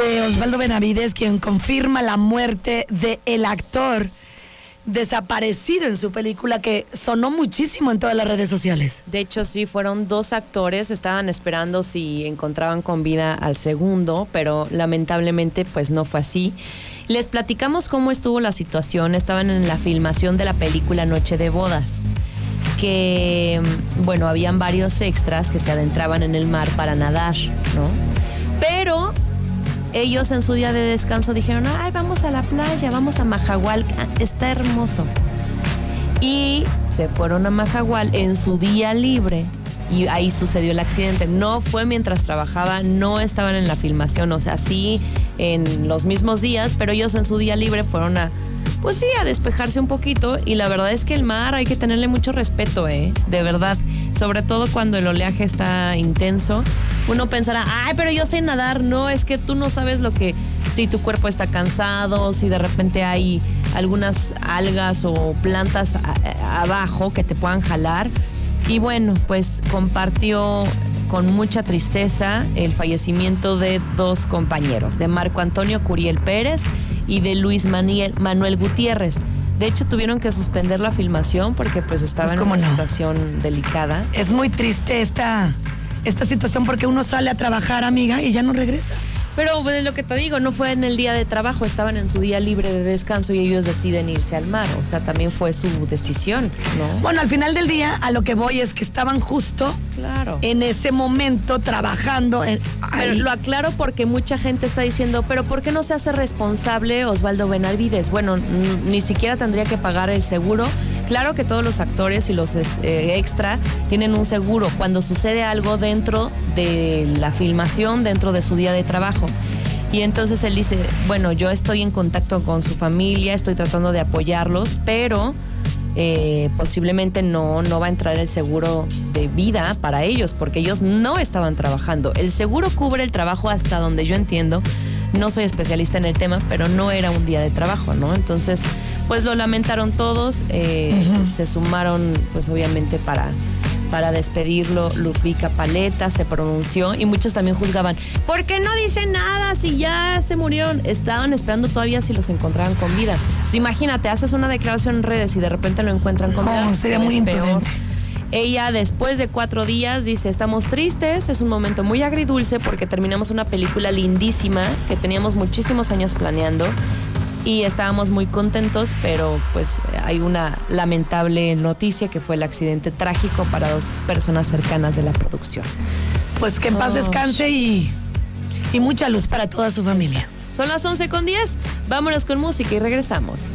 de Osvaldo Benavides, quien confirma la muerte del el actor desaparecido en su película que sonó muchísimo en todas las redes sociales. De hecho, sí, fueron dos actores, estaban esperando si encontraban con vida al segundo, pero lamentablemente pues no fue así. Les platicamos cómo estuvo la situación, estaban en la filmación de la película Noche de Bodas que, bueno, habían varios extras que se adentraban en el mar para nadar, ¿no? Pero ellos en su día de descanso dijeron, ay, vamos a la playa, vamos a Majahual, ah, está hermoso. Y se fueron a Majahual en su día libre y ahí sucedió el accidente. No fue mientras trabajaba, no estaban en la filmación, o sea, sí en los mismos días, pero ellos en su día libre fueron a, pues sí, a despejarse un poquito y la verdad es que el mar hay que tenerle mucho respeto, ¿eh? De verdad, sobre todo cuando el oleaje está intenso. Uno pensará, ay, pero yo sé nadar. No, es que tú no sabes lo que, si tu cuerpo está cansado, si de repente hay algunas algas o plantas abajo que te puedan jalar. Y bueno, pues compartió con mucha tristeza el fallecimiento de dos compañeros, de Marco Antonio Curiel Pérez y de Luis Manuel Gutiérrez. De hecho, tuvieron que suspender la filmación porque pues estaba en una situación delicada. Es muy triste esta, esta situación porque uno sale a trabajar, amiga, y ya no regresas. Pero pues, lo que te digo, no fue en el día de trabajo, estaban en su día libre de descanso y ellos deciden irse al mar. O sea, también fue su decisión, ¿no? Bueno, al final del día, a lo que voy es que estaban justo claro. en ese momento trabajando. En, pero lo aclaro porque mucha gente está diciendo, pero ¿por qué no se hace responsable Osvaldo Benavides? Bueno, ni siquiera tendría que pagar el seguro. Claro que todos los actores y los eh, extra tienen un seguro cuando sucede algo dentro de la filmación, dentro de su día de trabajo. Y entonces él dice, bueno, yo estoy en contacto con su familia, estoy tratando de apoyarlos, pero eh, posiblemente no, no va a entrar el seguro de vida para ellos, porque ellos no estaban trabajando. El seguro cubre el trabajo hasta donde yo entiendo. No soy especialista en el tema, pero no era un día de trabajo, ¿no? Entonces, pues lo lamentaron todos, eh, se sumaron, pues obviamente para para despedirlo, Ludvika Paleta se pronunció y muchos también juzgaban, ¿por qué no dicen nada si ya se murieron? Estaban esperando todavía si los encontraban con vidas. imagínate, haces una declaración en redes y de repente lo encuentran con vida. sería muy peor. Ella después de cuatro días dice, estamos tristes, es un momento muy agridulce porque terminamos una película lindísima que teníamos muchísimos años planeando y estábamos muy contentos, pero pues hay una lamentable noticia que fue el accidente trágico para dos personas cercanas de la producción. Pues que en paz descanse y, y mucha luz para toda su familia. Son las 11 con 10, vámonos con música y regresamos.